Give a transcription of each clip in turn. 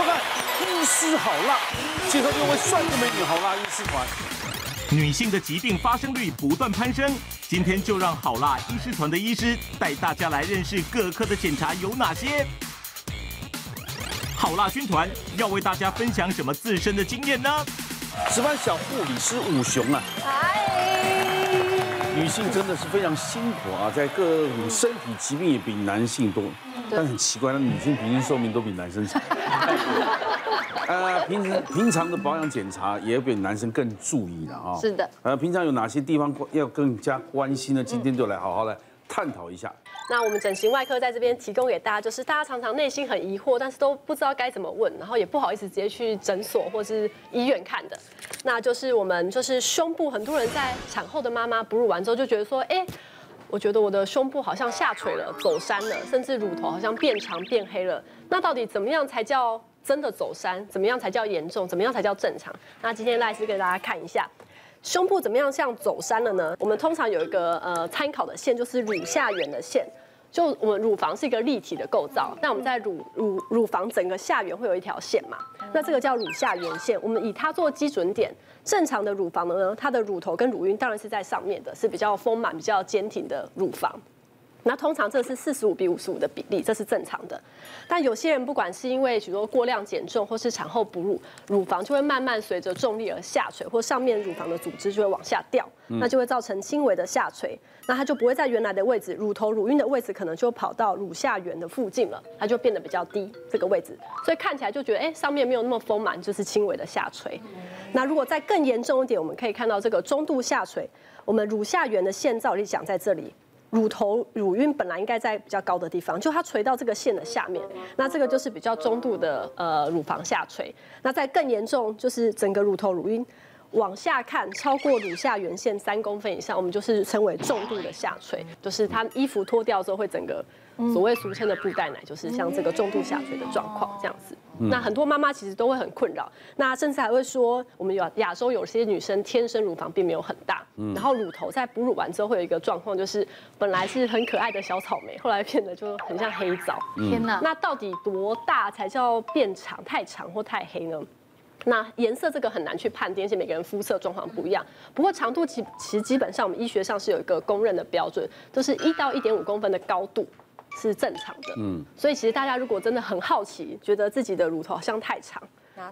收看医师好辣，介绍六位帅哥美女好辣医师团。女性的疾病发生率不断攀升，今天就让好辣医师团的医师带大家来认识各科的检查有哪些。好辣军团要为大家分享什么自身的经验呢？值班小护理师武雄啊，嗨，女性真的是非常辛苦啊，在各种身体疾病也比男性多，但很奇怪，那女性平均寿命都比男生长。呃，平时平常的保养检查也要比男生更注意了啊。是的。呃，平常有哪些地方要更加关心呢？今天就来好好来探讨一下。那我们整形外科在这边提供给大家，就是大家常常内心很疑惑，但是都不知道该怎么问，然后也不好意思直接去诊所或是医院看的。那就是我们就是胸部，很多人在产后的妈妈哺乳完之后就觉得说，哎，我觉得我的胸部好像下垂了、走山了，甚至乳头好像变长变黑了。那到底怎么样才叫？真的走山，怎么样才叫严重？怎么样才叫正常？那今天赖医师给大家看一下，胸部怎么样像走山了呢？我们通常有一个呃参考的线，就是乳下缘的线。就我们乳房是一个立体的构造，那我们在乳乳乳房整个下缘会有一条线嘛？那这个叫乳下缘线，我们以它做基准点。正常的乳房呢，它的乳头跟乳晕当然是在上面的，是比较丰满、比较坚挺的乳房。那通常这是四十五比五十五的比例，这是正常的。但有些人不管是因为许多过量减重，或是产后哺乳，乳房就会慢慢随着重力而下垂，或上面乳房的组织就会往下掉，那就会造成轻微的下垂。那它就不会在原来的位置，乳头、乳晕的位置可能就跑到乳下缘的附近了，它就变得比较低这个位置，所以看起来就觉得哎、欸，上面没有那么丰满，就是轻微的下垂。那如果再更严重一点，我们可以看到这个中度下垂，我们乳下缘的线照例讲在这里。乳头、乳晕本来应该在比较高的地方，就它垂到这个线的下面，那这个就是比较中度的呃乳房下垂。那在更严重，就是整个乳头、乳晕往下看超过乳下缘线三公分以上，我们就是称为重度的下垂，就是它衣服脱掉之后会整个。所谓俗称的布袋奶，就是像这个重度下垂的状况这样子。那很多妈妈其实都会很困扰，那甚至还会说，我们有亚洲有些女生天生乳房并没有很大，然后乳头在哺乳完之后会有一个状况，就是本来是很可爱的小草莓，后来变得就很像黑枣。天哪！那到底多大才叫变长？太长或太黑呢？那颜色这个很难去判定，而且每个人肤色状况不一样。不过长度其其实基本上我们医学上是有一个公认的标准，就是一到一点五公分的高度。是正常的，嗯，所以其实大家如果真的很好奇，觉得自己的乳头好像太长，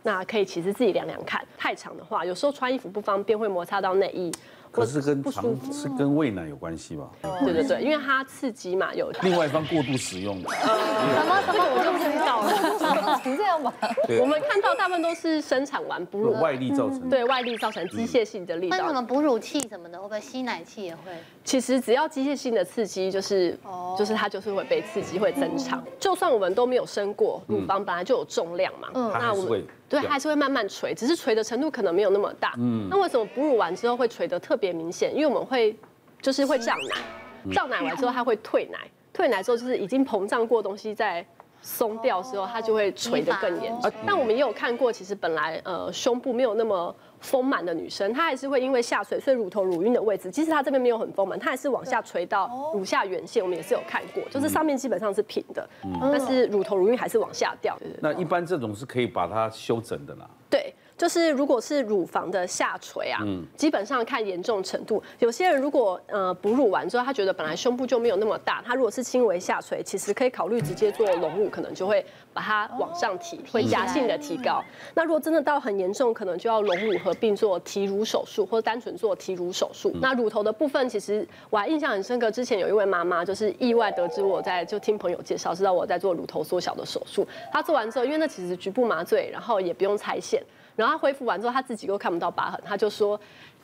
那可以其实自己量量看，太长的话，有时候穿衣服不方便，会摩擦到内衣。可是跟肠是跟喂奶有关系吧？对对对，因为它刺激嘛，有另外一方过度使用的。什么什么我就不知道了，是这样吧？我们看到大部分都是生产完哺乳外力造成，对外力造成机械性的力道。那什么哺乳器什么的，会不会吸奶器也会？其实只要机械性的刺激，就是就是它就是会被刺激会增长。就算我们都没有生过，乳房本来就有重量嘛，那我们。对，它还是会慢慢垂，只是垂的程度可能没有那么大。嗯，那为什么哺乳完之后会垂得特别明显？因为我们会就是会胀奶，胀奶完之后它会退奶，退奶之后就是已经膨胀过的东西在松掉之后，它就会垂得更严重。但我们也有看过，其实本来呃胸部没有那么。丰满的女生，她还是会因为下垂，所以乳头、乳晕的位置，即使她这边没有很丰满，她还是往下垂到乳下缘线。我们也是有看过，就是上面基本上是平的，但是乳头、乳晕还是往下掉。那一般这种是可以把它修整的啦。对。就是如果是乳房的下垂啊，基本上看严重程度。有些人如果呃哺乳完之后，他觉得本来胸部就没有那么大，他如果是轻微下垂，其实可以考虑直接做隆乳，可能就会把它往上提，会夹性的提高。那如果真的到很严重，可能就要隆乳合并做提乳手术，或者单纯做提乳手术。那乳头的部分，其实我还印象很深刻，之前有一位妈妈就是意外得知我在就听朋友介绍，知道我在做乳头缩小的手术。她做完之后，因为那其实局部麻醉，然后也不用拆线。然后他恢复完之后，他自己又看不到疤痕，他就说，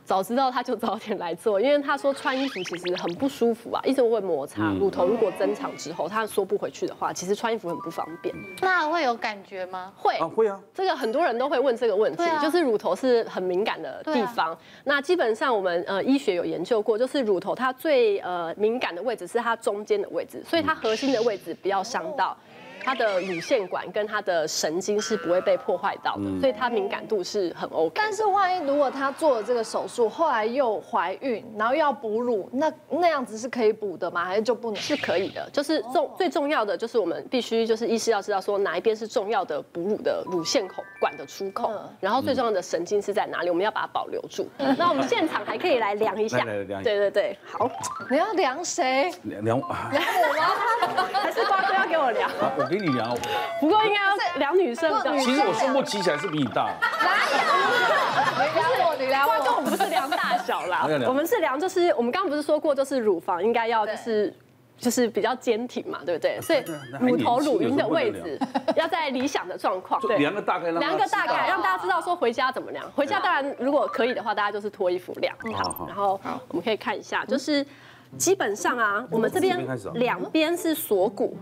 早知道他就早点来做，因为他说穿衣服其实很不舒服啊，一直会摩擦。乳头如果增长之后，他缩不回去的话，其实穿衣服很不方便。那会有感觉吗？会啊，会啊。这个很多人都会问这个问题，就是乳头是很敏感的地方。那基本上我们呃医学有研究过，就是乳头它最呃敏感的位置是它中间的位置，所以它核心的位置不要伤到。它的乳腺管跟它的神经是不会被破坏到的，所以它敏感度是很 OK。但是万一如果她做了这个手术，后来又怀孕，然后又要哺乳，那那样子是可以补的吗？还是就不能？是可以的，就是重最重要的就是我们必须就是医师要知道说哪一边是重要的哺乳的乳腺口管的出口，然后最重要的神经是在哪里，我们要把它保留住。那我们现场还可以来量一下，对对对，好，你要量谁？量量我吗？还是瓜哥要给我量？我给你聊。不过应该要量女生的。其实我胸部起起来是比你大。哪有？你量我，你量我。我们不是量大小啦，我们是量就是我们刚刚不是说过，就是乳房应该要就是就是比较坚挺嘛，对不对？所以乳头乳晕的位置要在理想的状况。对，量个大概，量个大概，让大家知道说回家怎么量。回家当然如果可以的话，大家就是脱衣服量。好，然后我们可以看一下，就是。基本上啊，我们这边两边是锁骨，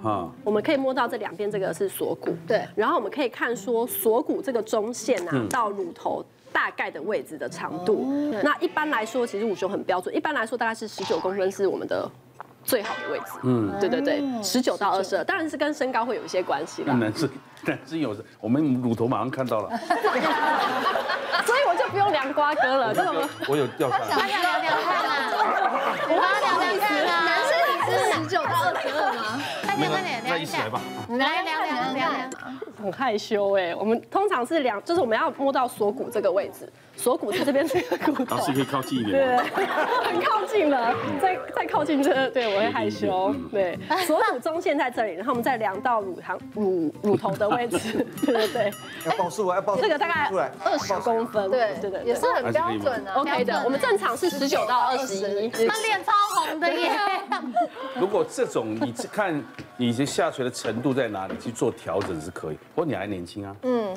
我们可以摸到这两边这个是锁骨，对。然后我们可以看说锁骨这个中线啊，到乳头大概的位置的长度。那一般来说，其实五胸很标准，一般来说大概是十九公分是我们的最好的位置。嗯，对对对，十九到二十二，当然是跟身高会有一些关系啦。男生男生有，我们乳头马上看到了，所以我就不用量瓜哥了，这个我有调查。十九到二十二吗？快点快点，量一下吧。来量量量量，很害羞哎，我们通常是量，就是我们要摸到锁骨这个位置。锁骨是这边这个骨头，老师可以靠近一点。对，很靠近了，再再靠近这，对我会害羞。对，锁骨中线在这里，然后我们再量到乳糖乳乳头的位置。对对对。要报数啊，要报数。这个大概二十公分。对对对，也是很标准的。OK 的，我们正常是十九到二十一。他脸超红的耶。如果这种你看你这下垂的程度在哪里去做调整是可以，不过你还年轻啊。嗯。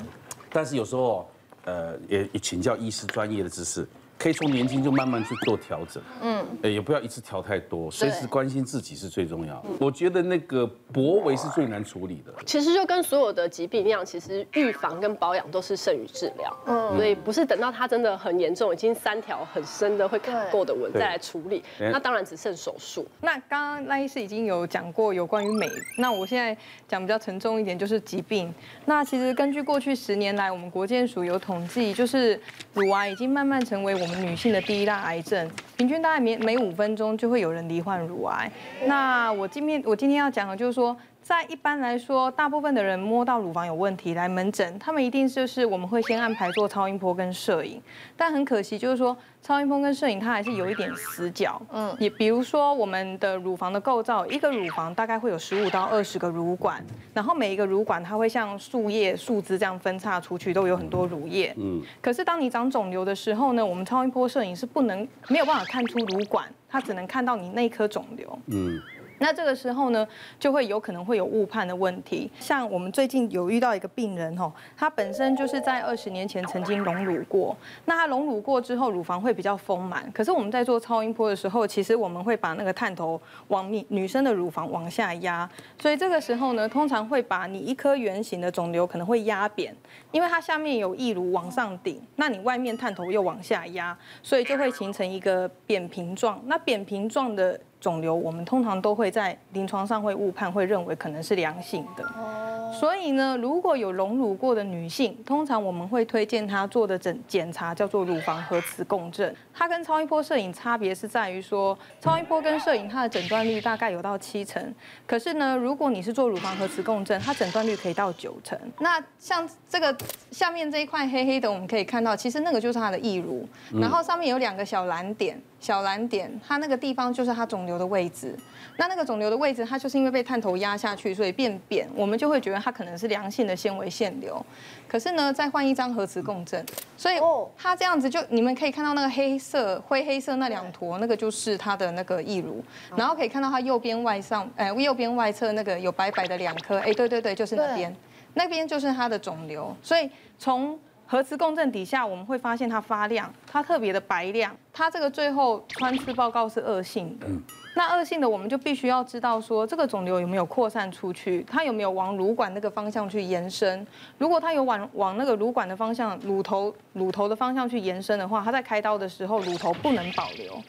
但是有时候。呃，也也请教医师专业的知识。可以从年轻就慢慢去做调整，嗯，也不要一次调太多，随时关心自己是最重要。我觉得那个脖围是最难处理的。其实就跟所有的疾病一样，其实预防跟保养都是胜于治疗，嗯，所以不是等到它真的很严重，已经三条很深的会看过的纹再来处理，那当然只剩手术。那刚刚赖医师已经有讲过有关于美，那我现在讲比较沉重一点，就是疾病。那其实根据过去十年来，我们国健署有统计，就是乳癌已经慢慢成为我们。女性的第一大癌症，平均大概每每五分钟就会有人罹患乳癌。那我今天我今天要讲的就是说。在一般来说，大部分的人摸到乳房有问题来门诊，他们一定就是我们会先安排做超音波跟摄影。但很可惜，就是说超音波跟摄影它还是有一点死角。嗯，也比如说我们的乳房的构造，一个乳房大概会有十五到二十个乳管，然后每一个乳管它会像树叶、树枝这样分叉出去，都有很多乳液。嗯，可是当你长肿瘤的时候呢，我们超音波摄影是不能没有办法看出乳管，它只能看到你那颗肿瘤。嗯。那这个时候呢，就会有可能会有误判的问题。像我们最近有遇到一个病人哦，他本身就是在二十年前曾经隆乳过。那他隆乳过之后，乳房会比较丰满。可是我们在做超音波的时候，其实我们会把那个探头往女女生的乳房往下压。所以这个时候呢，通常会把你一颗圆形的肿瘤可能会压扁，因为它下面有义乳往上顶，那你外面探头又往下压，所以就会形成一个扁平状。那扁平状的。肿瘤，我们通常都会在临床上会误判，会认为可能是良性的。哦所以呢，如果有隆乳过的女性，通常我们会推荐她做的诊检查叫做乳房核磁共振。它跟超音波摄影差别是在于说，超音波跟摄影它的诊断率大概有到七成，可是呢，如果你是做乳房核磁共振，它诊断率可以到九成。那像这个下面这一块黑黑的，我们可以看到，其实那个就是它的义乳，然后上面有两个小蓝点，小蓝点它那个地方就是它肿瘤的位置。那那个肿瘤的位置，它就是因为被探头压下去，所以变扁，我们就会觉得它可能是良性的纤维腺瘤。可是呢，再换一张核磁共振，所以它这样子就你们可以看到那个黑。色灰黑色那两坨，那个就是它的那个义乳，然后可以看到它右边外上，哎，右边外侧那个有白白的两颗，哎，对对对，就是那边，那边就是它的肿瘤。所以从核磁共振底下，我们会发现它发亮，它特别的白亮，它这个最后穿刺报告是恶性的。那恶性的，我们就必须要知道说，这个肿瘤有没有扩散出去，它有没有往乳管那个方向去延伸。如果它有往往那个乳管的方向，乳头乳头的方向去延伸的话，它在开刀的时候，乳头不能保留，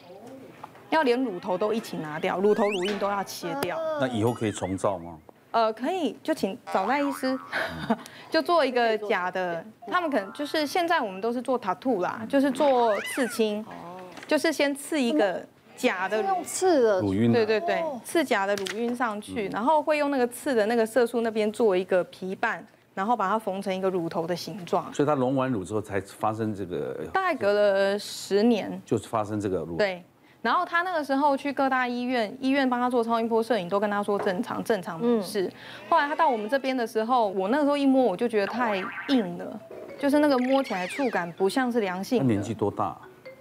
要连乳头都一起拿掉，乳头乳印都要切掉。那以后可以重造吗？呃，可以就请找赖医师，就做一个假的。他们可能就是现在我们都是做 tattoo 啦，就是做刺青，就是先刺一个假的用刺的乳晕，对对对，刺假的乳晕上去，然后会用那个刺的那个色素那边做一个皮瓣，然后把它缝成一个乳头的形状。所以它隆完乳之后才发生这个，大概隔了十年，就是发生这个乳。对。然后他那个时候去各大医院，医院帮他做超音波摄影，都跟他说正常，正常没事。后来他到我们这边的时候，我那个时候一摸，我就觉得太硬了，就是那个摸起来触感不像是良性。他年纪多大？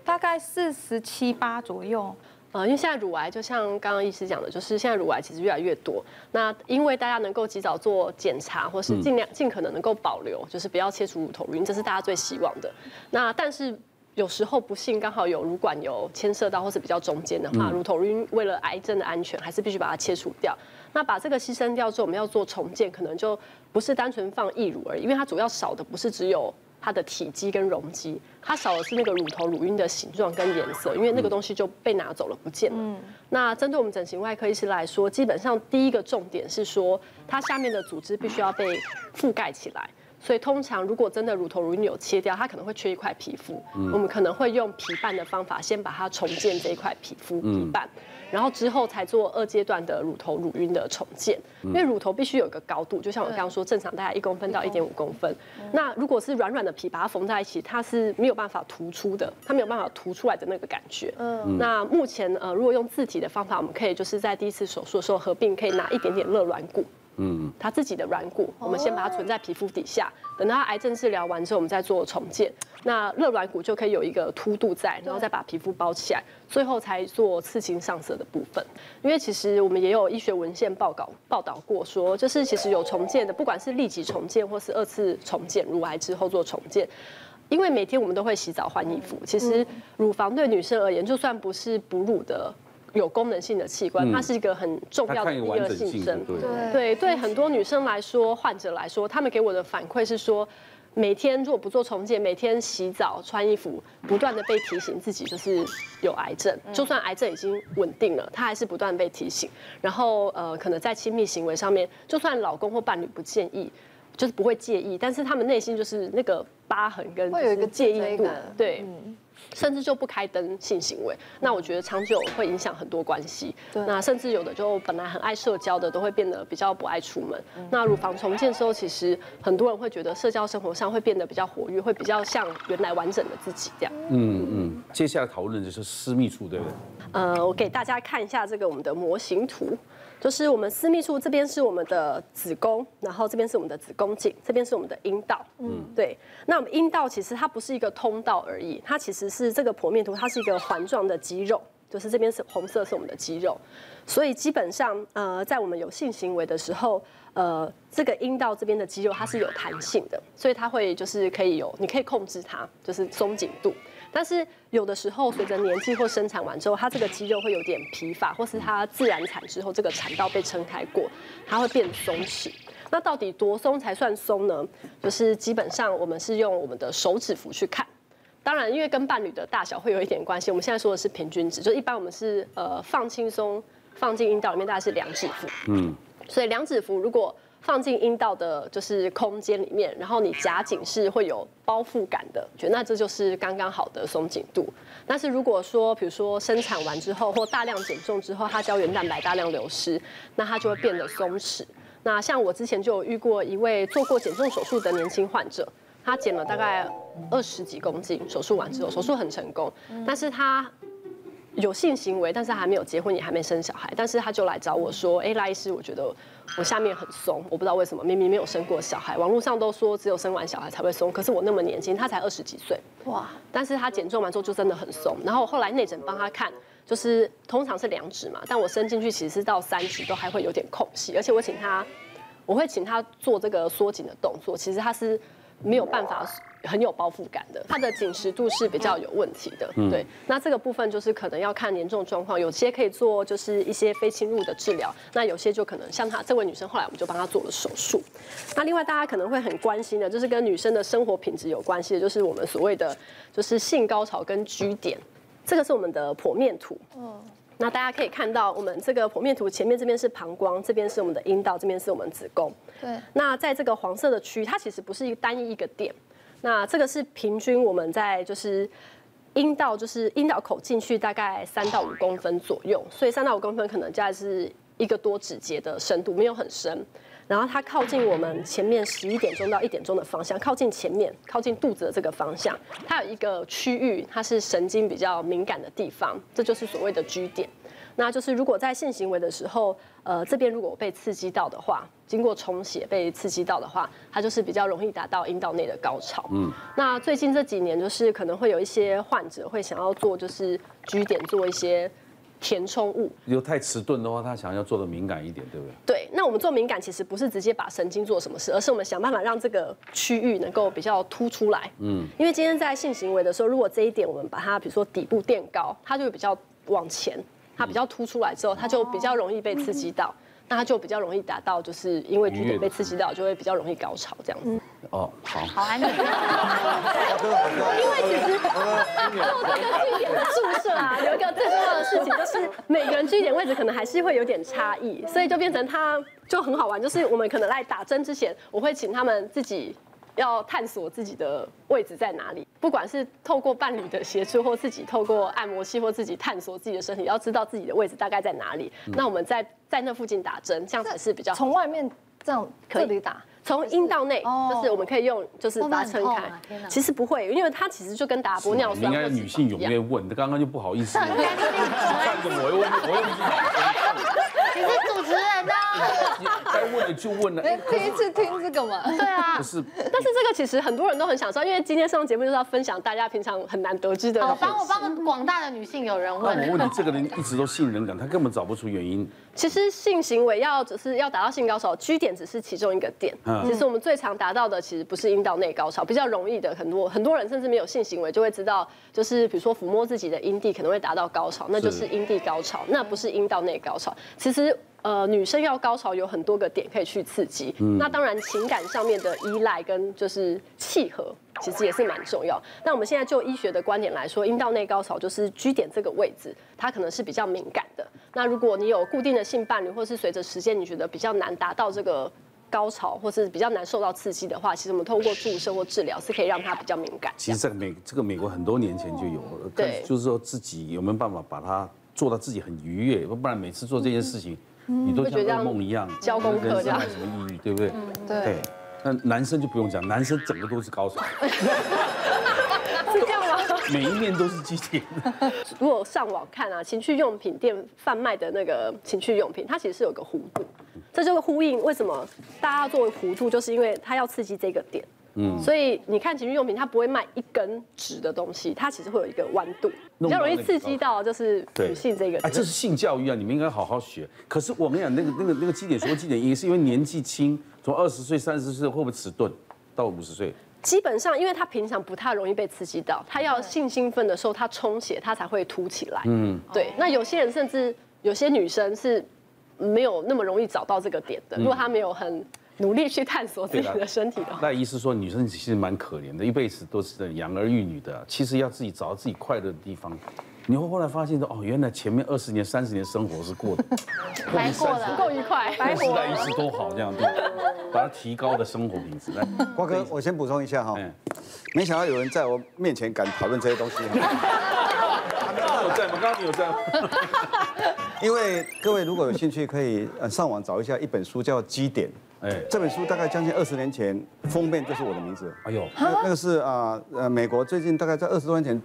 大概四十七八左右。呃，因为现在乳癌就像刚刚医师讲的，就是现在乳癌其实越来越多。那因为大家能够及早做检查，或是尽量尽可能能够保留，就是不要切除乳头乳晕，这是大家最希望的。那但是。有时候不幸刚好有乳管有牵涉到，或是比较中间的话，乳头乳晕为了癌症的安全，还是必须把它切除掉。那把这个牺牲掉之后，我们要做重建，可能就不是单纯放义乳而已，因为它主要少的不是只有它的体积跟容积，它少的是那个乳头乳晕的形状跟颜色，因为那个东西就被拿走了，不见了。那针对我们整形外科医师来说，基本上第一个重点是说，它下面的组织必须要被覆盖起来。所以通常如果真的乳头乳晕有切掉，它可能会缺一块皮肤。嗯、我们可能会用皮瓣的方法，先把它重建这一块皮肤皮瓣，然后之后才做二阶段的乳头乳晕的重建。因为乳头必须有一个高度，就像我刚刚说，正常大概一公分到一点五公分。那如果是软软的皮把它缝在一起，它是没有办法突出的，它没有办法突出来的那个感觉。嗯。那目前呃，如果用自体的方法，我们可以就是在第一次手术的时候合并，可以拿一点点热软骨。嗯，他自己的软骨，我们先把它存在皮肤底下，等到他癌症治疗完之后，我们再做重建。那热软骨就可以有一个凸度在，然后再把皮肤包起来，最后才做刺青上色的部分。因为其实我们也有医学文献报告报道过，说就是其实有重建的，不管是立即重建或是二次重建，乳癌之后做重建，因为每天我们都会洗澡换衣服，其实乳房对女生而言，就算不是哺乳的。有功能性的器官，它是一个很重要的第二性征。对对，对很多女生来说，患者来说，他们给我的反馈是说，每天如果不做重建，每天洗澡、穿衣服，不断的被提醒自己就是有癌症。就算癌症已经稳定了，她还是不断被提醒。然后呃，可能在亲密行为上面，就算老公或伴侣不建议，就是不会介意，但是他们内心就是那个疤痕跟会有一个介意度，对。甚至就不开灯性行为，那我觉得长久会影响很多关系。对，那甚至有的就本来很爱社交的，都会变得比较不爱出门。那乳房重建之后，其实很多人会觉得社交生活上会变得比较活跃，会比较像原来完整的自己这样。嗯嗯。接下来讨论的就是私密处，对不对？呃，我给大家看一下这个我们的模型图。就是我们私密处这边是我们的子宫，然后这边是我们的子宫颈，这边是我们的阴道。嗯，对。那我们阴道其实它不是一个通道而已，它其实是这个剖面图，它是一个环状的肌肉，就是这边是红色是我们的肌肉，所以基本上呃，在我们有性行为的时候，呃，这个阴道这边的肌肉它是有弹性的，所以它会就是可以有，你可以控制它，就是松紧度。但是有的时候，随着年纪或生产完之后，它这个肌肉会有点疲乏，或是它自然产之后，这个产道被撑开过，它会变松弛。那到底多松才算松呢？就是基本上我们是用我们的手指腹去看。当然，因为跟伴侣的大小会有一点关系。我们现在说的是平均值，就一般我们是呃放轻松放进阴道里面，大概是两指幅。嗯。所以两指幅如果放进阴道的就是空间里面，然后你夹紧是会有包覆感的，觉得那这就是刚刚好的松紧度。但是如果说，比如说生产完之后或大量减重之后，它胶原蛋白大量流失，那它就会变得松弛。那像我之前就有遇过一位做过减重手术的年轻患者，他减了大概二十几公斤，手术完之后手术很成功，但是他。有性行为，但是还没有结婚，也还没生小孩，但是他就来找我说：“哎，赖医师，我觉得我下面很松，我不知道为什么，明明没有生过小孩，网络上都说只有生完小孩才会松，可是我那么年轻，他才二十几岁，哇！但是他减重完之后就真的很松，然后后来内诊帮他看，就是通常是两指嘛，但我伸进去其实是到三指都还会有点空隙，而且我请他，我会请他做这个缩紧的动作，其实他是没有办法。”很有包覆感的，它的紧实度是比较有问题的。对，那这个部分就是可能要看严重状况，有些可以做就是一些非侵入的治疗，那有些就可能像她这位女生，后来我们就帮她做了手术。那另外大家可能会很关心的，就是跟女生的生活品质有关系的，就是我们所谓的就是性高潮跟居点，这个是我们的剖面图。嗯，那大家可以看到，我们这个剖面图前面这边是膀胱，这边是我们的阴道，这边是我们子宫。对。那在这个黄色的区域，它其实不是一个单一一个点。那这个是平均我们在就是阴道，就是阴道口进去大概三到五公分左右，所以三到五公分可能大概是一个多指节的深度，没有很深。然后它靠近我们前面十一点钟到一点钟的方向，靠近前面，靠近肚子的这个方向，它有一个区域，它是神经比较敏感的地方，这就是所谓的 G 点。那就是如果在性行为的时候，呃，这边如果被刺激到的话，经过充血被刺激到的话，它就是比较容易达到阴道内的高潮。嗯。那最近这几年，就是可能会有一些患者会想要做，就是 G 点做一些。填充物，如果太迟钝的话，他想要做的敏感一点，对不对？对，那我们做敏感其实不是直接把神经做什么事，而是我们想办法让这个区域能够比较凸出来。嗯，因为今天在性行为的时候，如果这一点我们把它比如说底部垫高，它就会比较往前，它比较凸出来之后，它就比较容易被刺激到。那它就比较容易达到，就是因为 G 点被刺激到，就会比较容易高潮这样子。哦，好。好安静。因为其实做这个据点的注射啊，有一个最重要的事情，就是每个人据点位置可能还是会有点差异，所以就变成它就很好玩，就是我们可能来打针之前，我会请他们自己。要探索自己的位置在哪里，不管是透过伴侣的协助，或自己透过按摩器，或自己探索自己的身体，要知道自己的位置大概在哪里。嗯、那我们在在那附近打针，这样才是比较从外面这样可以打，从阴道内，就是我们可以用，就是把它撑开。其实不会，因为它其实就跟打玻尿酸。应该女性踊跃问，刚刚就不好意思。我又我又不知道。你是主持人呢？该问的就问了。哎，第一次听这个嘛？对啊。不是，但是这个其实很多人都很想知道，因为今天上节目就是要分享大家平常很难得知的。好，帮我帮广大的女性有人问。那我问你，这个人一直都性冷感，他根本找不出原因。其实性行为要只是要达到性高潮，G 点只是其中一个点。其实我们最常达到的其实不是阴道内高潮，比较容易的很多很多人甚至没有性行为就会知道，就是比如说抚摸自己的阴蒂可能会达到高潮，那就是阴蒂高潮，那不是阴道内高潮。其实。呃，女生要高潮有很多个点可以去刺激，嗯、那当然情感上面的依赖跟就是契合，其实也是蛮重要。那我们现在就医学的观点来说，阴道内高潮就是居点这个位置，它可能是比较敏感的。那如果你有固定的性伴侣，或是随着时间你觉得比较难达到这个高潮，或是比较难受到刺激的话，其实我们通过注射或治疗是可以让它比较敏感。其实这个美这个美国很多年前就有了，对，就是说自己有没有办法把它做到自己很愉悦，不然每次做这件事情。嗯你都像噩梦一样，交功课这样，有什么意义，对不对？对。那男生就不用讲，男生整个都是高手。是这样吗？每一面都是激情。如果上网看啊，情趣用品店贩卖的那个情趣用品，它其实是有个弧度，这就是呼应为什么大家做弧度，就是因为它要刺激这个点。嗯，所以你看情趣用品，它不会卖一根直的东西，它其实会有一个弯度，比较容易刺激到就是女性这个。哎，这是性教育啊，你们应该好好学。可是我跟你讲，那个那个那个基点说基点，也是因为年纪轻，从二十岁、三十岁会不会迟钝到五十岁？基本上，因为他平常不太容易被刺激到，他要性兴奋的时候，他充血，他才会凸起来。嗯，对。那有些人甚至有些女生是没有那么容易找到这个点的，如果他没有很。努力去探索自己的身体的话，那意思说女生其实蛮可怜的，一辈子都是养儿育女的，其实要自己找到自己快乐的地方。你会后来发现说，哦，原来前面二十年、三十年生活是过的，白过了，不够愉快，白活。时代意识多好，这样子，把它提高的生活品质。来，瓜哥，我先补充一下哈，没想到有人在我面前敢讨论这些东西。刚刚有在吗？刚刚你有在吗？因为各位如果有兴趣，可以呃上网找一下一本书，叫《基点》。哎，这本书大概将近二十年前，封面就是我的名字。哎呦，那那个是啊，呃，美国最近大概在二十多年前，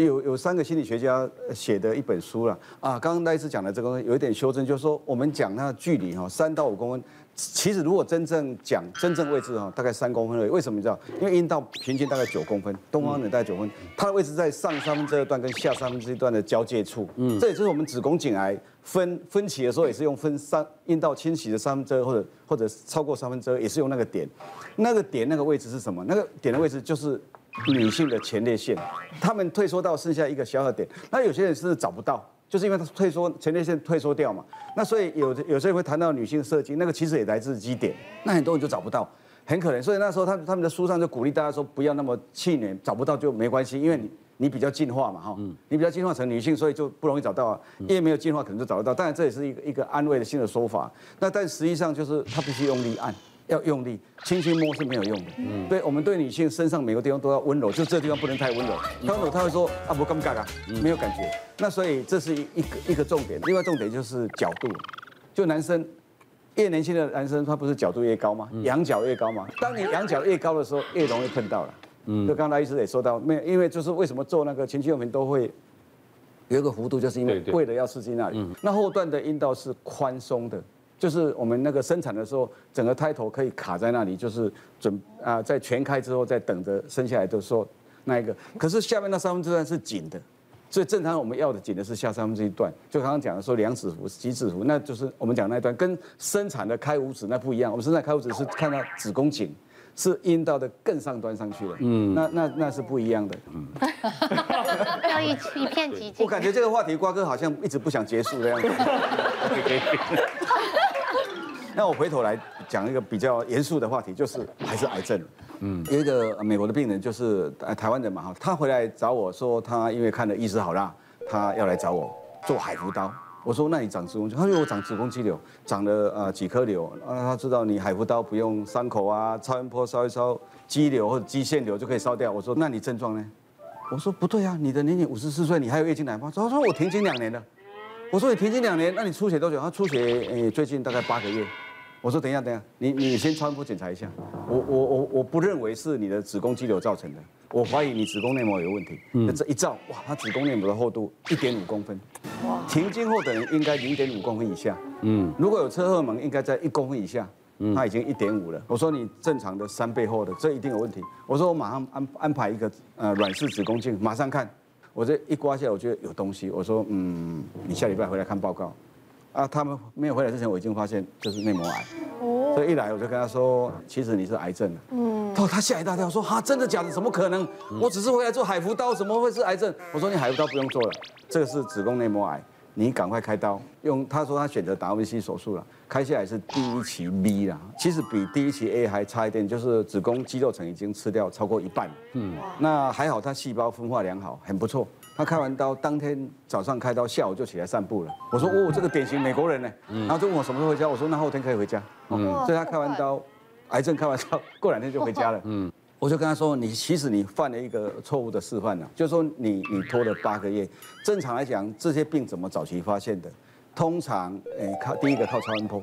有有三个心理学家写的一本书了。啊，刚刚那一次讲的这个有一点修正，就是说我们讲那个距离哈，三到五公分，其实如果真正讲真正位置哈，大概三公分而已。为什么你知道？因为阴道平均大概九公分，东方人大概九公分，它的位置在上三分之二段跟下三分之一段的交界处。嗯，这也就是我们子宫颈癌。分分期的时候也是用分三阴道清洗的三分之二或者或者超过三分之二也是用那个点，那个点那个位置是什么？那个点的位置就是女性的前列腺，他们退缩到剩下一个小小点，那有些人是找不到，就是因为他退缩前列腺退缩掉嘛，那所以有有些人会谈到女性射精，那个其实也来自基点，那很多人就找不到，很可能，所以那时候他他们的书上就鼓励大家说不要那么气馁，找不到就没关系，因为你。你比较进化嘛哈，你比较进化成女性，所以就不容易找到啊。因为没有进化，可能就找得到。当然这也是一个一个安慰的新的说法。那但实际上就是他必须用力按，要用力，轻轻摸是没有用的。嗯，对，我们对女性身上每个地方都要温柔，就这个地方不能太温柔。太温柔，他会说啊，不尴尬啊，没有感觉。那所以这是一一个一个重点。另外重点就是角度，就男生越年轻的男生，他不是角度越高吗？仰角越高吗？当你仰角越高的时候，越容易碰到了。嗯，就刚才医师也说到，没有，因为就是为什么做那个情趣用品都会有一个弧度，就是因为为了要刺激那里。那后段的阴道是宽松的，就是我们那个生产的时候，整个胎头可以卡在那里，就是准啊，在全开之后再等着生下来的时候那一个。可是下面那三分之一段是紧的，所以正常我们要的紧的是下三分之一段。就刚刚讲的说两指幅、几指幅，那就是我们讲那一段跟生产的开五指那不一样。我们生产开五指是看到子宫颈。是阴道的更上端上去了，嗯，那那那是不一样的，嗯，要一一片寂静。我感觉这个话题瓜哥好像一直不想结束的样子。那我回头来讲一个比较严肃的话题，就是还是癌症。嗯，有一个美国的病人，就是台湾人嘛哈，他回来找我说，他因为看了医师好辣，他要来找我做海扶刀。我说：那你长子宫，他说我长子宫肌瘤，长了呃几颗瘤。啊，他知道你海扶刀不用伤口啊，超音波烧一烧，肌瘤或者肌腺瘤就可以烧掉。我说：那你症状呢？我说不对啊，你的年龄五十四岁，你还有月经来吗？他说我停经两年了。我说你停经两年，那你出血多久？他出血诶，最近大概八个月。我说等一下，等一下，你你先超音波检查一下。我我我我不认为是你的子宫肌瘤造成的。我怀疑你子宫内膜有问题。那这一照，哇，他子宫内膜的厚度一点五公分。哇，停经后的人应该零点五公分以下。嗯，如果有车荷尔蒙，应该在一公分以下。嗯，他已经一点五了。我说你正常的三倍厚的，这一定有问题。我说我马上安安排一个呃软式子宫镜，马上看。我这一刮下来，我觉得有东西。我说嗯，你下礼拜回来看报告。啊，他们没有回来之前，我已经发现这是内膜癌。哦，所以一来我就跟他说，其实你是癌症了。嗯，他吓一大跳，说哈，真的假的？怎么可能？我只是回来做海服刀，怎么会是癌症？我说你海服刀不用做了，这个是子宫内膜癌，你赶快开刀。用他说他选择达文西手术了，开下来是第一期 B 啦，其实比第一期 A 还差一点，就是子宫肌肉层已经吃掉超过一半。嗯，那还好，他细胞分化良好，很不错。他开完刀当天早上开刀，下午就起来散步了。我说哦，这个典型美国人呢。然后就问我什么时候回家，我说那后天可以回家。嗯，所以他开完刀，癌症开完刀，过两天就回家了。嗯，我就跟他说，你其实你犯了一个错误的示范了，就是说你你拖了八个月。正常来讲，这些病怎么早期发现的？通常，诶，靠第一个靠超音波。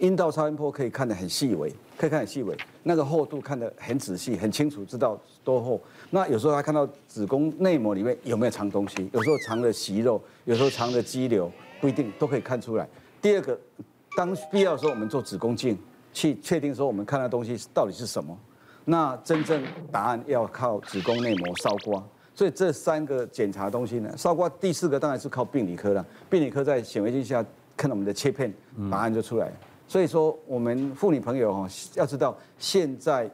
阴道超音波可以看得很细微，可以看很细微，那个厚度看得很仔细，很清楚，知道多厚。那有时候他看到子宫内膜里面有没有藏东西，有时候藏的息肉，有时候藏的肌瘤，不一定都可以看出来。第二个，当必要的时候，我们做子宫镜，去确定说我们看到东西到底是什么。那真正答案要靠子宫内膜烧刮。所以这三个检查东西呢，烧刮第四个当然是靠病理科了。病理科在显微镜下看到我们的切片，答案就出来了。所以说，我们妇女朋友哈，要知道，现在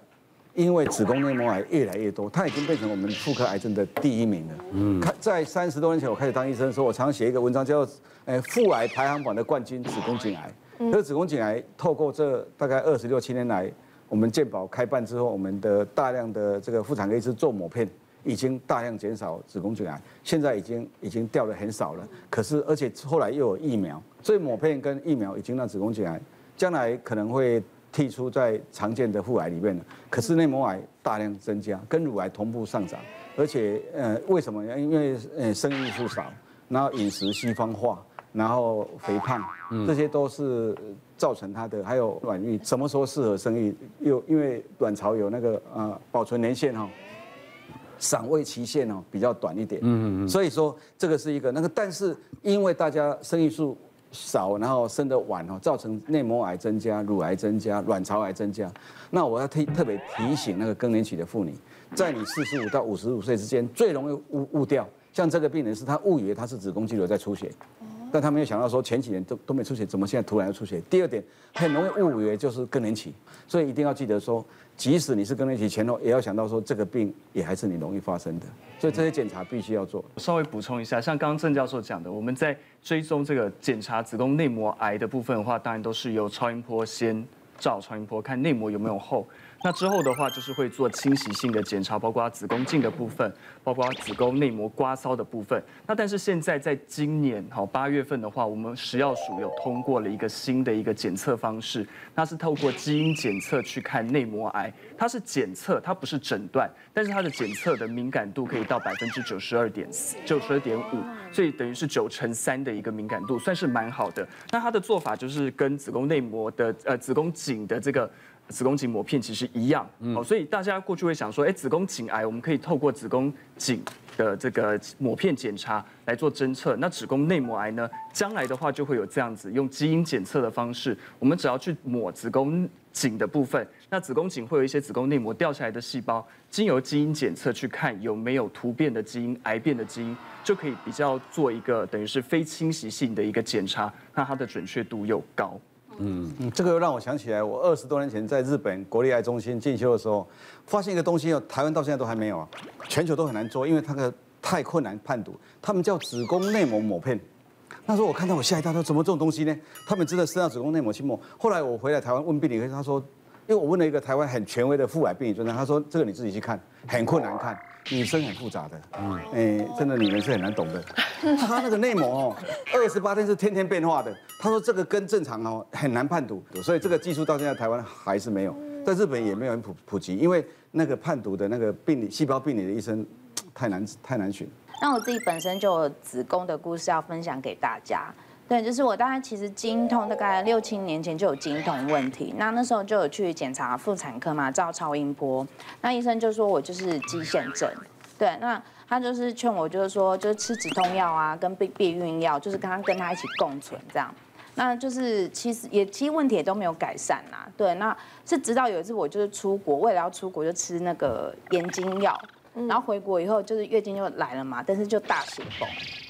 因为子宫内膜癌越来越多，它已经变成我们妇科癌症的第一名了。嗯，在三十多年前我开始当医生的时候，我常常写一个文章，叫“诶妇癌排行榜的冠军——子宫颈癌”。这子宫颈癌透过这大概二十六七年来，我们健保开办之后，我们的大量的这个妇产科医师做抹片，已经大量减少子宫颈癌，现在已经已经掉得很少了。可是而且后来又有疫苗，所以抹片跟疫苗已经让子宫颈癌。将来可能会剔出在常见的妇癌里面了，可是内膜癌大量增加，跟乳癌同步上涨，而且呃为什么呢？因为呃生育数少，然后饮食西方化，然后肥胖，这些都是造成它的。还有卵育什么时候适合生育？又因为卵巢有那个呃保存年限哈，赏味期限哦比较短一点，嗯嗯，所以说这个是一个那个，但是因为大家生育数。少，然后生的晚哦，造成内膜癌增加、乳癌增加、卵巢癌增加。那我要特特别提醒那个更年期的妇女，在你四十五到五十五岁之间，最容易误误掉。像这个病人是他误以为他是子宫肌瘤在出血，但他没有想到说前几年都都没出血，怎么现在突然要出血？第二点，很容易误以为就是更年期，所以一定要记得说。即使你是更年期前后，也要想到说这个病也还是你容易发生的，所以这些检查必须要做。稍微补充一下，像刚刚郑教授讲的，我们在追踪这个检查子宫内膜癌的部分的话，当然都是由超音波先照超音波看内膜有没有厚。那之后的话就是会做侵袭性的检查，包括子宫镜的部分，包括子宫内膜刮骚的部分。那但是现在在今年好八月份的话，我们食药署有通过了一个新的一个检测方式，那是透过基因检测去看内膜癌，它是检测，它不是诊断，但是它的检测的敏感度可以到百分之九十二点四，九十二点五，所以等于是九乘三的一个敏感度，算是蛮好的。那它的做法就是跟子宫内膜的呃子宫颈的这个。子宫颈抹片其实一样，好，所以大家过去会想说，哎，子宫颈癌我们可以透过子宫颈的这个抹片检查来做侦测。那子宫内膜癌呢，将来的话就会有这样子用基因检测的方式，我们只要去抹子宫颈的部分，那子宫颈会有一些子宫内膜掉下来的细胞，经由基因检测去看有没有突变的基因、癌变的基因，就可以比较做一个等于是非侵袭性的一个检查，那它的准确度又高。嗯，这个又让我想起来，我二十多年前在日本国立癌中心进修的时候，发现一个东西，台湾到现在都还没有啊，全球都很难做，因为它的太困难判读。他们叫子宫内膜抹片，那时候我看到我吓一大跳，怎么这种东西呢？他们真的伸到子宫内膜去抹。后来我回来台湾问病理科，他说，因为我问了一个台湾很权威的妇癌病理专家，他说这个你自己去看，很困难看。女生很复杂的，嗯，哎，真的女人是很难懂的。他那个内膜哦，二十八天是天天变化的。他说这个跟正常哦很难判读，所以这个技术到现在台湾还是没有，在日本也没有很普普及，因为那个判读的那个病理细胞病理的医生太难太难寻。那我自己本身就有子宫的故事要分享给大家。对，就是我大概其实经痛，大概六七年前就有经痛问题，那那时候就有去检查妇产科嘛，照超音波，那医生就说我就是肌腺症，对，那他就是劝我就是说就是吃止痛药啊，跟避避孕药，就是跟他跟他一起共存这样，那就是其实也其实问题也都没有改善呐，对，那是直到有一次我就是出国，为了要出国就吃那个延经药，然后回国以后就是月经就来了嘛，但是就大血崩，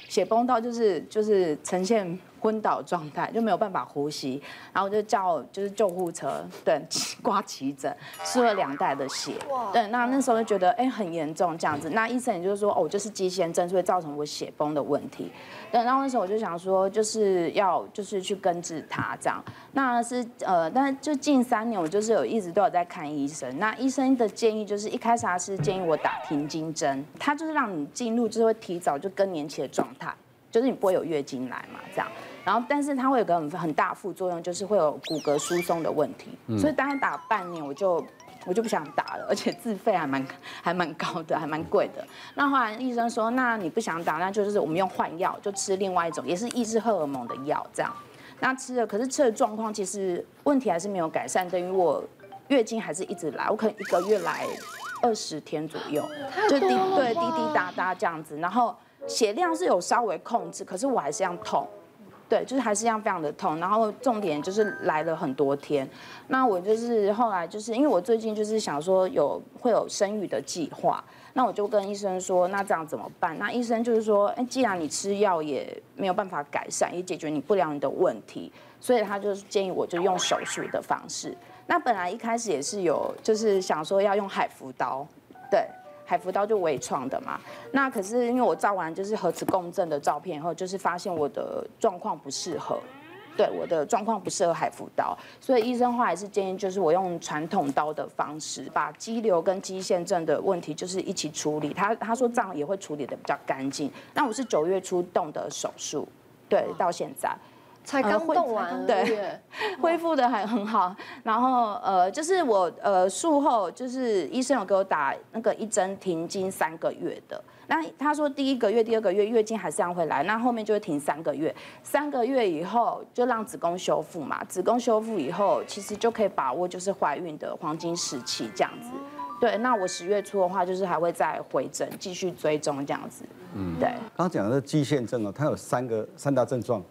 血崩到就是就是呈现。昏倒状态就没有办法呼吸，然后我就叫就是救护车，对，挂急诊，输了两袋的血，对，那那时候就觉得哎很严重这样子，那医生也就是说哦，就是肌纤症，所以造成我血崩的问题，对，然后那时候我就想说就是要就是去根治它这样，那是呃，但是就近三年我就是有一直都有在看医生，那医生的建议就是一开始他是建议我打停经针，他就是让你进入就是会提早就更年期的状态，就是你不会有月经来嘛这样。然后，但是它会有个很很大副作用，就是会有骨骼疏松的问题。所以大概打半年，我就我就不想打了，而且自费还蛮还蛮高的，还蛮贵的。那后来医生说，那你不想打，那就是我们用换药，就吃另外一种，也是抑制荷尔蒙的药，这样。那吃了，可是吃的状况其实问题还是没有改善，等于我月经还是一直来，我可能一个月来二十天左右，就滴对滴滴答答这样子，然后血量是有稍微控制，可是我还是这样痛。对，就是还是一样非常的痛，然后重点就是来了很多天，那我就是后来就是因为我最近就是想说有会有生育的计划，那我就跟医生说，那这样怎么办？那医生就是说，哎，既然你吃药也没有办法改善，也解决你不了你的问题，所以他就是建议我就用手术的方式。那本来一开始也是有就是想说要用海扶刀，对。海扶刀就微创的嘛，那可是因为我照完就是核磁共振的照片以后，就是发现我的状况不适合，对，我的状况不适合海扶刀，所以医生后来是建议就是我用传统刀的方式，把肌瘤跟肌腺症的问题就是一起处理。他他说这样也会处理得比较干净。那我是九月初动的手术，对，到现在。才刚动完，对，恢复的还很好。然后呃，就是我呃术后就是医生有给我打那个一针停经三个月的。那他说第一个月、第二个月月经还是这样会来，那后面就会停三个月。三个月以后就让子宫修复嘛，子宫修复以后其实就可以把握就是怀孕的黄金时期这样子。对，那我十月初的话就是还会再回诊继续追踪这样子。嗯，对。刚刚讲的是肌腺症哦，它有三个三大症状。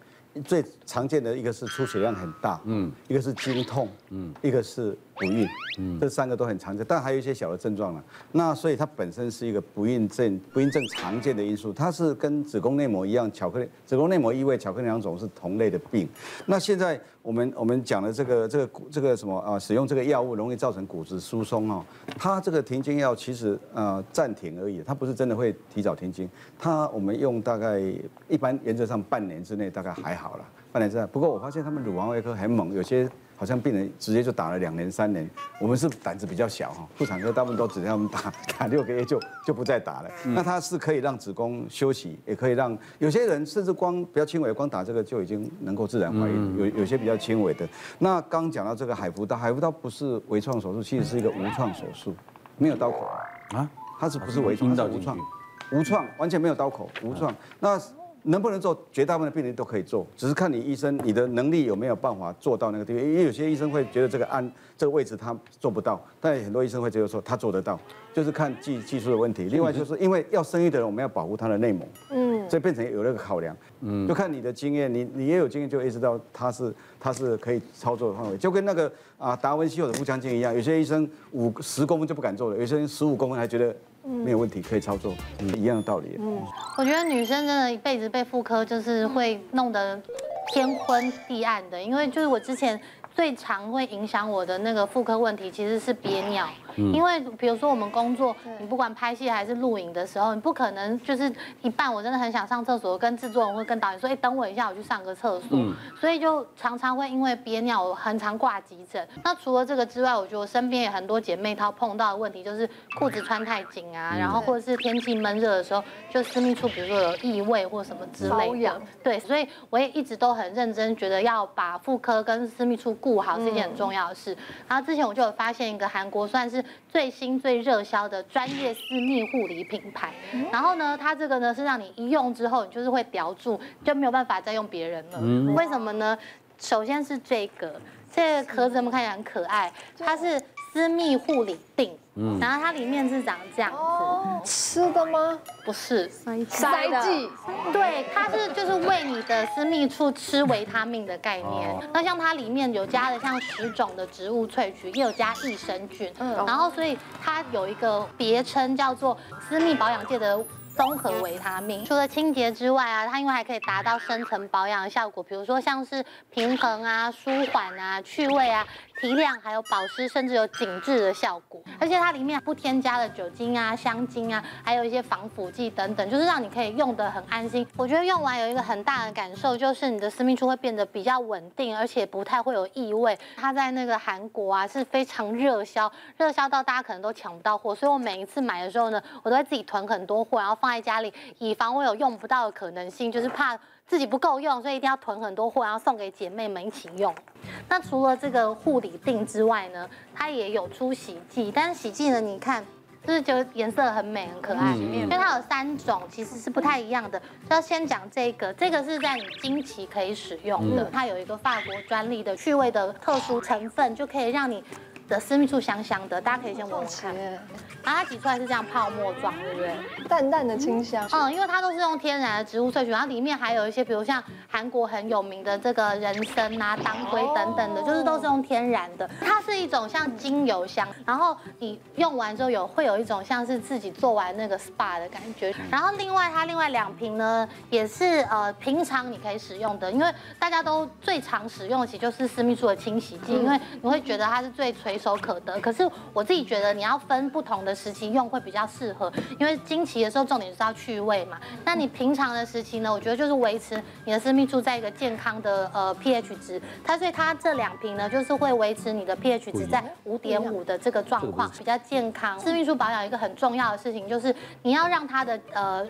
最常见的一个是出血量很大，嗯，一个是经痛，嗯，一个是不孕，嗯，这三个都很常见，但还有一些小的症状了。那所以它本身是一个不孕症，不孕症常见的因素，它是跟子宫内膜一样，巧克力，子宫内膜异位，巧克力囊肿是同类的病。那现在我们我们讲的这个这个这个什么啊，使用这个药物容易造成骨质疏松哦。它这个停经药其实呃暂停而已，它不是真的会提早停经。它我们用大概一般原则上半年之内大概还好了，半年之内。不过我发现他们乳房外科很猛，有些。好像病人直接就打了两年三年。我们是胆子比较小哈，妇产科大部分都只让我们打打六个月就 就不再打了。那它是可以让子宫休息，也可以让有些人甚至光比较轻微，光打这个就已经能够自然怀孕。有有些比较轻微的。那刚讲到这个海扶刀，海扶刀不是微创手术，其实是一个无创手术，没有刀口啊，它是不是微创？无创，无创，完全没有刀口，无创。那。能不能做？绝大部分的病人都可以做，只是看你医生你的能力有没有办法做到那个地方。因为有些医生会觉得这个按这个位置他做不到，但很多医生会觉得说他做得到，就是看技技术的问题。另外就是因为要生育的人，我们要保护他的内膜，嗯，所以变成有那个考量，嗯，就看你的经验，你你也有经验，就意识到他是他是可以操作的范围，就跟那个啊达文西或者腹腔镜一样，有些医生五十公分就不敢做了，有些人十五公分还觉得。没有问题，可以操作，嗯，一样的道理。嗯，我觉得女生真的一辈子被妇科就是会弄得天昏地暗的，因为就是我之前。最常会影响我的那个妇科问题，其实是憋尿。因为比如说我们工作，你不管拍戏还是录影的时候，你不可能就是一半我真的很想上厕所，跟制作人会跟导演说，哎，等我一下，我去上个厕所。所以就常常会因为憋尿，我很常挂急诊。那除了这个之外，我觉得我身边也很多姐妹她碰到的问题，就是裤子穿太紧啊，然后或者是天气闷热的时候，就私密处比如说有异味或什么之类的。对，所以我也一直都很认真，觉得要把妇科跟私密处顾好是一件很重要的事。然后之前我就有发现一个韩国算是最新最热销的专业私密护理品牌。然后呢，它这个呢是让你一用之后，你就是会叼住，就没有办法再用别人了。为什么呢？首先是这个，这个壳子我们看起来很可爱，它是私密护理錠。嗯，然后它里面是长这样子，哦、吃的吗？不是，塞剂。对，它是就是为你的私密处吃维他命的概念。哦、那像它里面有加了像十种的植物萃取，也有加益生菌。嗯。然后所以它有一个别称叫做私密保养界的综合维他命。除了清洁之外啊，它因为还可以达到深层保养的效果，比如说像是平衡啊、舒缓啊、去味啊。提亮，还有保湿，甚至有紧致的效果，而且它里面不添加了酒精啊、香精啊，还有一些防腐剂等等，就是让你可以用得很安心。我觉得用完有一个很大的感受，就是你的私密处会变得比较稳定，而且不太会有异味。它在那个韩国啊是非常热销，热销到大家可能都抢不到货，所以我每一次买的时候呢，我都会自己囤很多货，然后放在家里，以防我有用不到的可能性，就是怕。自己不够用，所以一定要囤很多货，然后送给姐妹们一起用。那除了这个护理定之外呢，它也有出洗剂，但是洗剂呢，你看，就是觉得颜色很美、很可爱。因为它有三种，其实是不太一样的。就要先讲这个，这个是在你经期可以使用的，嗯、它有一个法国专利的趣味的特殊成分，就可以让你。的私密处香香的，大家可以先闻闻看。然后它挤出来是这样泡沫状，对不对？淡淡的清香。嗯，因为它都是用天然的植物萃取，然后里面还有一些，比如像韩国很有名的这个人参啊、当归等等的，就是都是用天然的。它是一种像精油香，然后你用完之后有会有一种像是自己做完那个 SPA 的感觉。然后另外它另外两瓶呢，也是呃平常你可以使用的，因为大家都最常使用的其实就是私密处的清洗剂，因为你会觉得它是最垂。手可得，可是我自己觉得你要分不同的时期用会比较适合，因为经期的时候重点是要去味嘛。那你平常的时期呢？我觉得就是维持你的私密处在一个健康的呃 pH 值。它所以它这两瓶呢，就是会维持你的 pH 值在五点五的这个状况，比较健康。私密处保养一个很重要的事情就是你要让它的呃。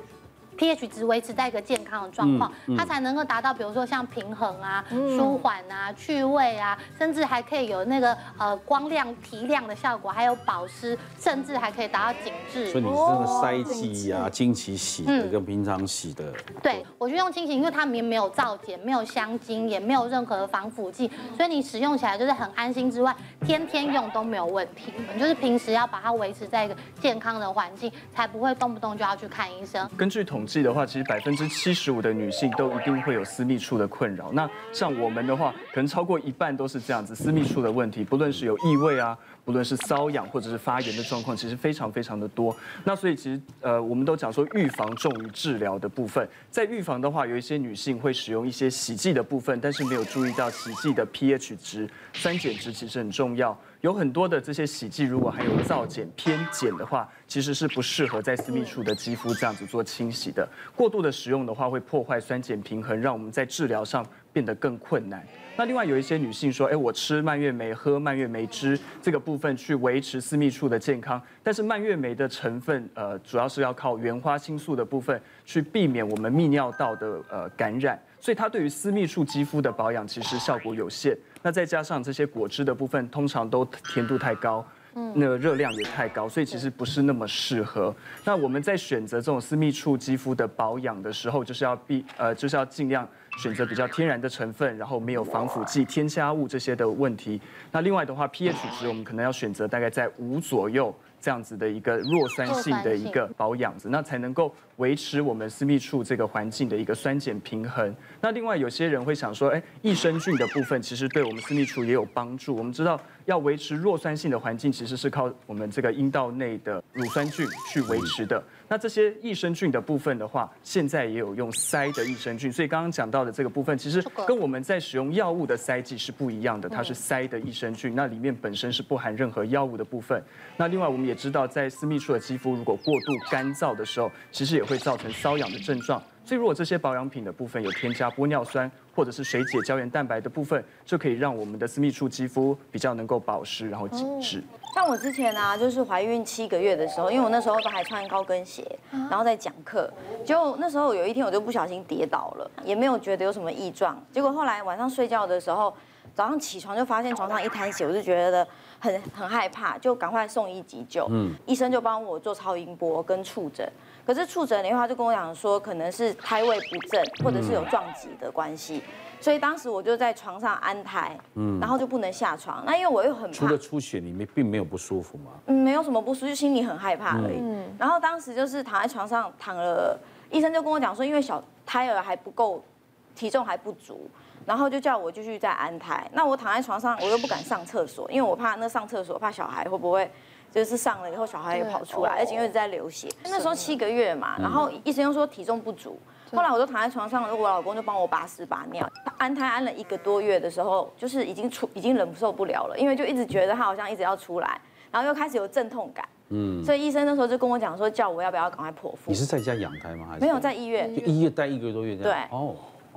pH 值维持在一个健康的状况，它才能够达到，比如说像平衡啊、舒缓啊、去味啊，甚至还可以有那个呃光亮提亮的效果，还有保湿，甚至还可以达到紧致。所以你这个塞剂啊，经期洗的跟平常洗的，对，我就用清洗，因为它里面没有皂碱，没有香精，也没有任何的防腐剂，所以你使用起来就是很安心之外，天天用都没有问题。你就是平时要把它维持在一个健康的环境，才不会动不动就要去看医生。根据统计。的话，其实百分之七十五的女性都一定会有私密处的困扰。那像我们的话，可能超过一半都是这样子，私密处的问题，不论是有异味啊，不论是瘙痒或者是发炎的状况，其实非常非常的多。那所以其实呃，我们都讲说预防重于治疗的部分，在预防的话，有一些女性会使用一些洗剂的部分，但是没有注意到洗剂的 pH 值、酸碱值其实很重要。有很多的这些洗剂，如果含有皂碱偏碱的话，其实是不适合在私密处的肌肤这样子做清洗的。过度的使用的话，会破坏酸碱平衡，让我们在治疗上变得更困难。那另外有一些女性说，哎，我吃蔓越莓，喝蔓越莓汁这个部分去维持私密处的健康，但是蔓越莓的成分，呃，主要是要靠原花青素的部分去避免我们泌尿道的呃感染，所以它对于私密处肌肤的保养其实效果有限。那再加上这些果汁的部分，通常都甜度太高，那个热量也太高，所以其实不是那么适合。那我们在选择这种私密处肌肤的保养的时候，就是要避呃，就是要尽量。选择比较天然的成分，然后没有防腐剂、添加物这些的问题。那另外的话，pH 值我们可能要选择大概在五左右这样子的一个弱酸性的一个保养子，那才能够维持我们私密处这个环境的一个酸碱平衡。那另外有些人会想说，哎，益生菌的部分其实对我们私密处也有帮助。我们知道。要维持弱酸性的环境，其实是靠我们这个阴道内的乳酸菌去维持的。那这些益生菌的部分的话，现在也有用塞的益生菌。所以刚刚讲到的这个部分，其实跟我们在使用药物的塞剂是不一样的。它是塞的益生菌，那里面本身是不含任何药物的部分。那另外我们也知道，在私密处的肌肤如果过度干燥的时候，其实也会造成瘙痒的症状。所以，如果这些保养品的部分有添加玻尿酸或者是水解胶原蛋白的部分，就可以让我们的私密处肌肤比较能够保湿，然后紧致。像我之前啊，就是怀孕七个月的时候，因为我那时候都还穿高跟鞋，然后在讲课，结果那时候有一天我就不小心跌倒了，也没有觉得有什么异状。结果后来晚上睡觉的时候，早上起床就发现床上一滩血，我就觉得很很害怕，就赶快送医急救。嗯，医生就帮我做超音波跟触诊。可是触诊的话，就跟我讲说，可能是胎位不正，或者是有撞击的关系，所以当时我就在床上安胎，嗯，然后就不能下床。那因为我又很怕，除了出血，里面并没有不舒服吗？嗯，没有什么不舒服，就心里很害怕而已。嗯，然后当时就是躺在床上躺了，医生就跟我讲说，因为小胎儿还不够，体重还不足，然后就叫我继续再安胎。那我躺在床上，我又不敢上厕所，因为我怕那上厕所，怕小孩会不会。就是上了以后，小孩也跑出来，而且又一直在流血。那时候七个月嘛，然后医生又说体重不足。后来我就躺在床上，我老公就帮我拔屎拔尿。安胎安了一个多月的时候，就是已经出，已经忍受不了了，因为就一直觉得他好像一直要出来，然后又开始有阵痛感。嗯。所以医生那时候就跟我讲说，叫我要不要赶快剖腹。你是在家养胎吗？还是没有在医院？就医院待一个多月这样。对。哦。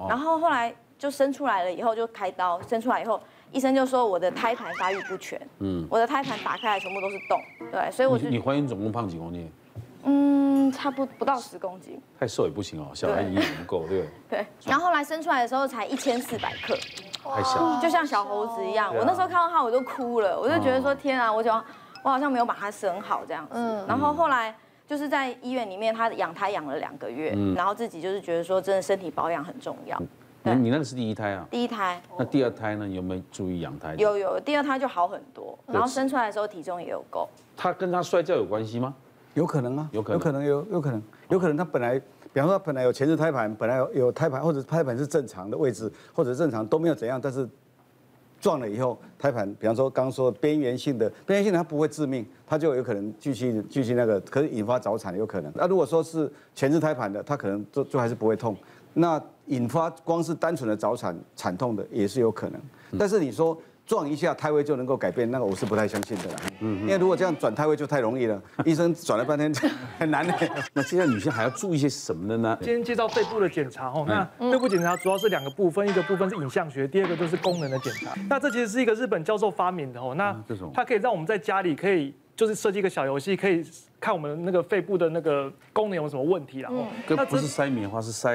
然后后来就生出来了以后就开刀，生出来以后。医生就说我的胎盘发育不全，嗯，我的胎盘打开来全部都是洞，对，所以我就你怀孕总共胖几公斤？嗯，差不不到十公斤。太瘦也不行哦，小孩营养不够，对。对，然后后来生出来的时候才一千四百克，太小，就像小猴子一样。我那时候看到他我就哭了，我就觉得说天啊，我就我好像没有把他生好这样子。嗯，然后后来就是在医院里面，他养胎养了两个月，然后自己就是觉得说真的身体保养很重要。你你那个是第一胎啊？第一胎。那第二胎呢？有没有注意养胎？有有，第二胎就好很多，然后生出来的时候体重也有够。他跟他摔跤有关系吗？有可能啊，有可能，有可能有，有可能，有可能他本来，比方说他本来有前置胎盘，本来有有胎盘，或者胎盘是正常的位置，或者正常都没有怎样，但是撞了以后胎盘，比方说刚刚说边缘性的，边缘性的它不会致命，它就有可能继续继续那个，可是引发早产有可能。那如果说是前置胎盘的，它可能就就还是不会痛。那引发光是单纯的早产产痛的也是有可能，但是你说撞一下胎位就能够改变，那个我是不太相信的啦。嗯，因为如果这样转胎位就太容易了，医生转了半天很难的。那现在女性还要注意些什么的呢？今天介绍肺部的检查哦，那肺部检查主要是两个部分，一个部分是影像学，第二个就是功能的检查。那这其实是一个日本教授发明的哦，那它可以让我们在家里可以。就是设计一个小游戏，可以看我们那个肺部的那个功能有什么问题，然后那不是塞棉花，是塞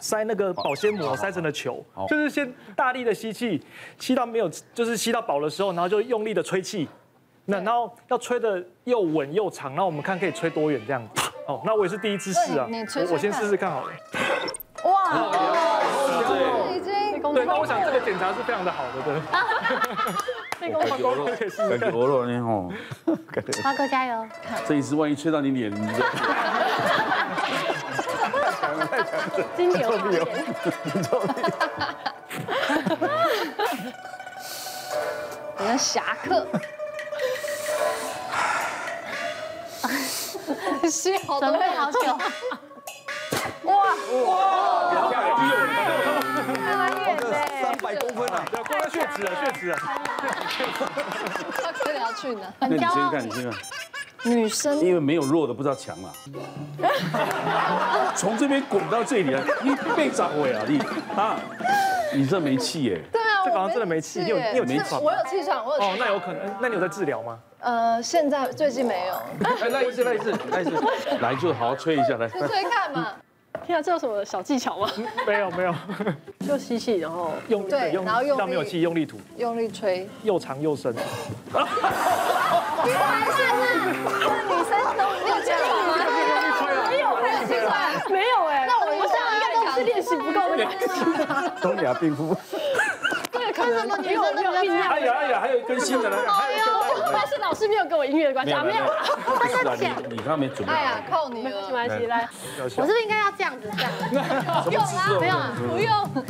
塞那个保鲜膜，塞成的球，就是先大力的吸气，吸到没有，就是吸到饱的时候，然后就用力的吹气，那然后要吹的又稳又长，然后我们看可以吹多远这样。子。哦，那我也是第一次试啊，我我先试试看好了。哇，对，那我想这个检查是非常的好的，对。感觉欧肉，感觉欧肉呢吼，花哥加油！这一次万一吹到你脸，你就太强了，太强了，金牛座，金牛座，你的侠客，吸好多，准备好久，哇。哇，哇，漂亮，漂亮，太远嘞。百公分啊，对，过了血脂啊，血脂了。这个要去哪？那你先看，你先看。女生因为没有弱的不知道强啊，从这边滚到这里来，你被砸毁啊你啊！你这没气耶？对啊，这好像真的没气。你有你有气喘？我有气喘，我有。哦，那有可能。那你有在治疗吗？呃，现在最近没有。来，来一次，来一次，来一次，来就好好吹一下来。吹吹看嘛。天啊，这有什么小技巧吗？没 有没有，就吸气，然后用对，然后用力，没有气，用力吐，用力吹，又长又深。你还是女生都没有气喘吗？没有，没有气喘，没有哎。那我我想应该都是练习不够的关系。东亚病夫。对，可能女生都没有音乐。哎呀哎呀，还有一根新的呢。哎呦，但是老师没有跟我音乐的关系啊，没有。真的你你刚刚没准备。哎呀，扣你了，没关系，来。我是不是应该要这样子这样？用啊，没有啊，不用。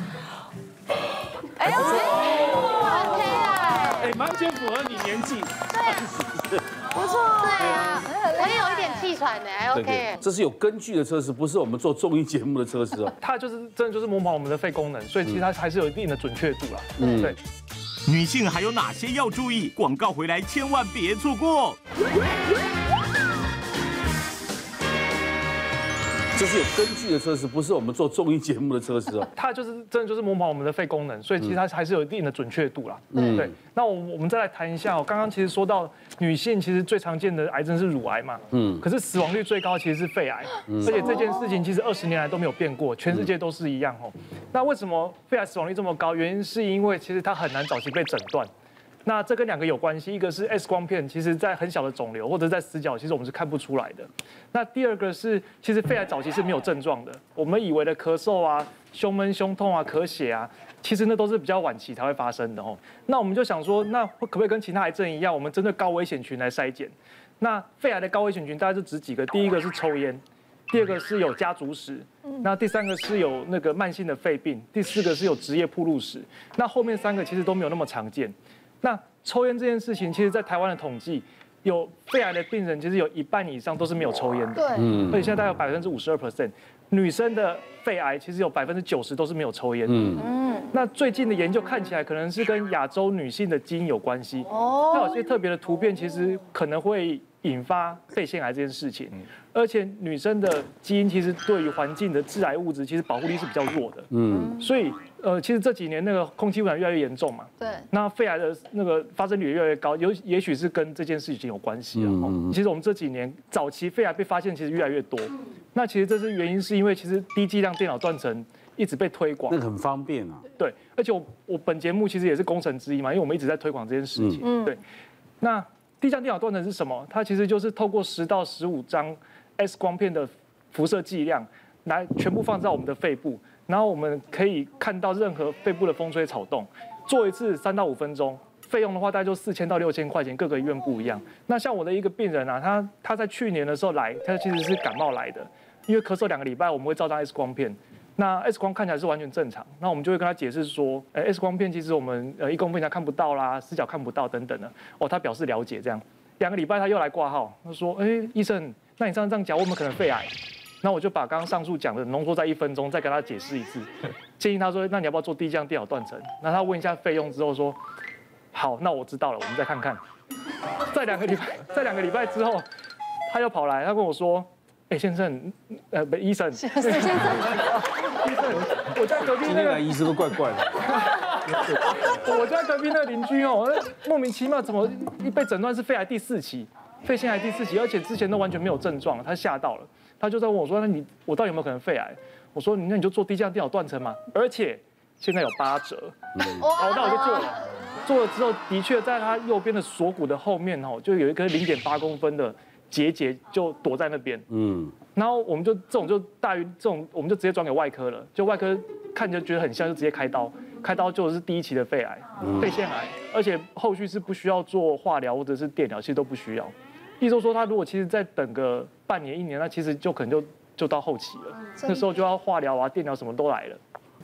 哎呦，OK 啊。哎，完全符合你年纪。对。不错。对啊，我也有一点气喘呢，还 OK。这是有根据的测试，不是我们做综艺节目的测试哦。它就是真的就是模仿我们的肺功能，所以其实它还是有一定的准确度啦。嗯，对。女性还有哪些要注意？广告回来千万别错过。这是有根据的测试，不是我们做综艺节目的测试哦。它就是真的就是模仿我们的肺功能，所以其实它还是有一定的准确度啦。嗯，对。那我我们再来谈一下哦，刚刚其实说到女性其实最常见的癌症是乳癌嘛，嗯，可是死亡率最高其实是肺癌，而且这件事情其实二十年来都没有变过，全世界都是一样哦。那为什么肺癌死亡率这么高？原因是因为其实它很难早期被诊断。那这跟两个有关系，一个是 X 光片，其实在很小的肿瘤或者在死角，其实我们是看不出来的。那第二个是，其实肺癌早期是没有症状的，我们以为的咳嗽啊、胸闷、胸痛啊、咳血啊，其实那都是比较晚期才会发生的哦。那我们就想说，那可不可以跟其他癌症一样，我们针对高危险群来筛检？那肺癌的高危险群大概就指几个，第一个是抽烟，第二个是有家族史，那第三个是有那个慢性的肺病，第四个是有职业暴露史，那后面三个其实都没有那么常见。那抽烟这件事情，其实，在台湾的统计，有肺癌的病人，其实有一半以上都是没有抽烟的。对，嗯。所以现在大概有百分之五十二 percent，女生的肺癌其实有百分之九十都是没有抽烟的。嗯嗯。那最近的研究看起来，可能是跟亚洲女性的基因有关系。哦。那有些特别的突变，其实可能会引发肺腺癌这件事情。而且女生的基因其实对于环境的致癌物质，其实保护力是比较弱的。嗯。所以。呃，其实这几年那个空气污染越来越严重嘛，对，那肺癌的那个发生率也越来越高，有也许是跟这件事情有关系啊。嗯嗯。其实我们这几年早期肺癌被发现其实越来越多，那其实这是原因是因为其实低剂量电脑断层一直被推广，那很方便啊。对，而且我我本节目其实也是功臣之一嘛，因为我们一直在推广这件事情。嗯。对，那低剂量电脑断层是什么？它其实就是透过十到十五张 X 光片的辐射剂量来全部放在我们的肺部。然后我们可以看到任何肺部的风吹草动，做一次三到五分钟，费用的话大概就四千到六千块钱，各个医院不一样。那像我的一个病人啊，他他在去年的时候来，他其实是感冒来的，因为咳嗽两个礼拜，我们会照张 X 光片，那 X 光看起来是完全正常，那我们就会跟他解释说，哎，X 光片其实我们呃一公分以下看不到啦，视角看不到等等的，哦，他表示了解这样，两个礼拜他又来挂号，他说，哎，医生，那你这样这样讲，我们可能肺癌。那我就把刚刚上述讲的浓缩在一分钟，再跟他解释一次，建议他说，那你要不要做低剂量电脑断层？那他问一下费用之后说，好，那我知道了，我们再看看。在两个礼拜，在两个礼拜之后，他又跑来，他跟我说，哎，先生，呃，不，医生，先生，医生，我在隔壁那个医生都怪怪的。我在隔壁那个邻居哦，莫名其妙怎么一被诊断是肺癌第四期，肺腺癌第四期，而且之前都完全没有症状，他吓到了。他就在问我说：“那你我到底有没有可能肺癌？”我说：“那你就做低剂量电脑断层嘛，而且现在有八折。”好，那我就做了。做了之后，的确在他右边的锁骨的后面哦，就有一颗零点八公分的结节就躲在那边。嗯。然后我们就这种就大于这种，我们就直接转给外科了。就外科看着觉得很像，就直接开刀。开刀就是第一期的肺癌，肺腺癌，而且后续是不需要做化疗或者是电疗，其实都不需要。医生说，他如果其实再等个半年一年，那其实就可能就就到后期了，那时候就要化疗啊、电疗什么都来了。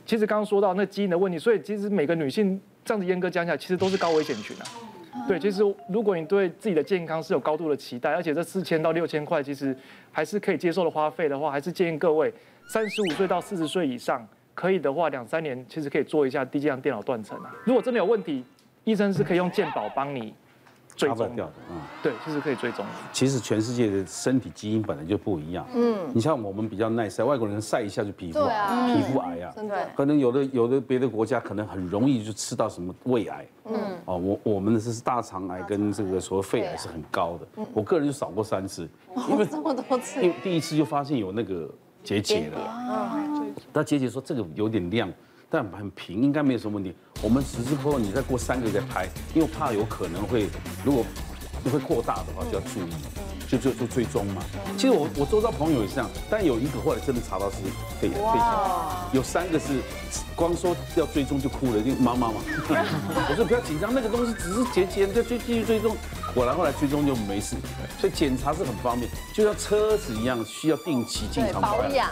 其实刚刚说到那基因的问题，所以其实每个女性这样子严格讲起来，其实都是高危险群啊。对，其实如果你对自己的健康是有高度的期待，而且这四千到六千块其实还是可以接受的花费的话，还是建议各位三十五岁到四十岁以上，可以的话，两三年其实可以做一下低剂量电脑断层啊。如果真的有问题，医生是可以用健保帮你。追踪。掉的，嗯，对，就是可以追踪的。其实全世界的身体基因本来就不一样，嗯，你像我们比较耐晒，外国人晒一下就皮肤癌，皮肤癌啊，真的，可能有的有的别的国家可能很容易就吃到什么胃癌，嗯，哦，我我们的是大肠癌跟这个所谓肺癌是很高的，我个人就少过三次，因为这么多次，因为第一次就发现有那个结节了，嗯，那结节说这个有点亮。但很平，应该没有什么问题。我们只是说你再过三个月再拍，因为怕有可能会，如果会扩大的话就要注意，就就就追踪嘛。其实我我周遭朋友也是这样，但有一个后来真的查到是肺炎肺炎，有三个是光说要追踪就哭了，就妈妈嘛。我说不要紧张，那个东西只是结节，再追继续追踪。果然后来追踪就没事，所以检查是很方便，就像车子一样，需要定期经常保养。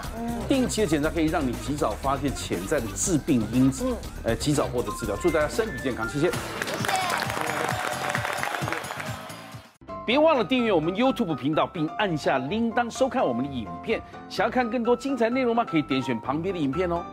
定期的检查可以让你及早发现潜在的致病因子，呃，及早获得治疗。祝大家身体健康，谢谢。谢谢。别忘了订阅我们 YouTube 频道，并按下铃铛收看我们的影片。想要看更多精彩内容吗？可以点选旁边的影片哦。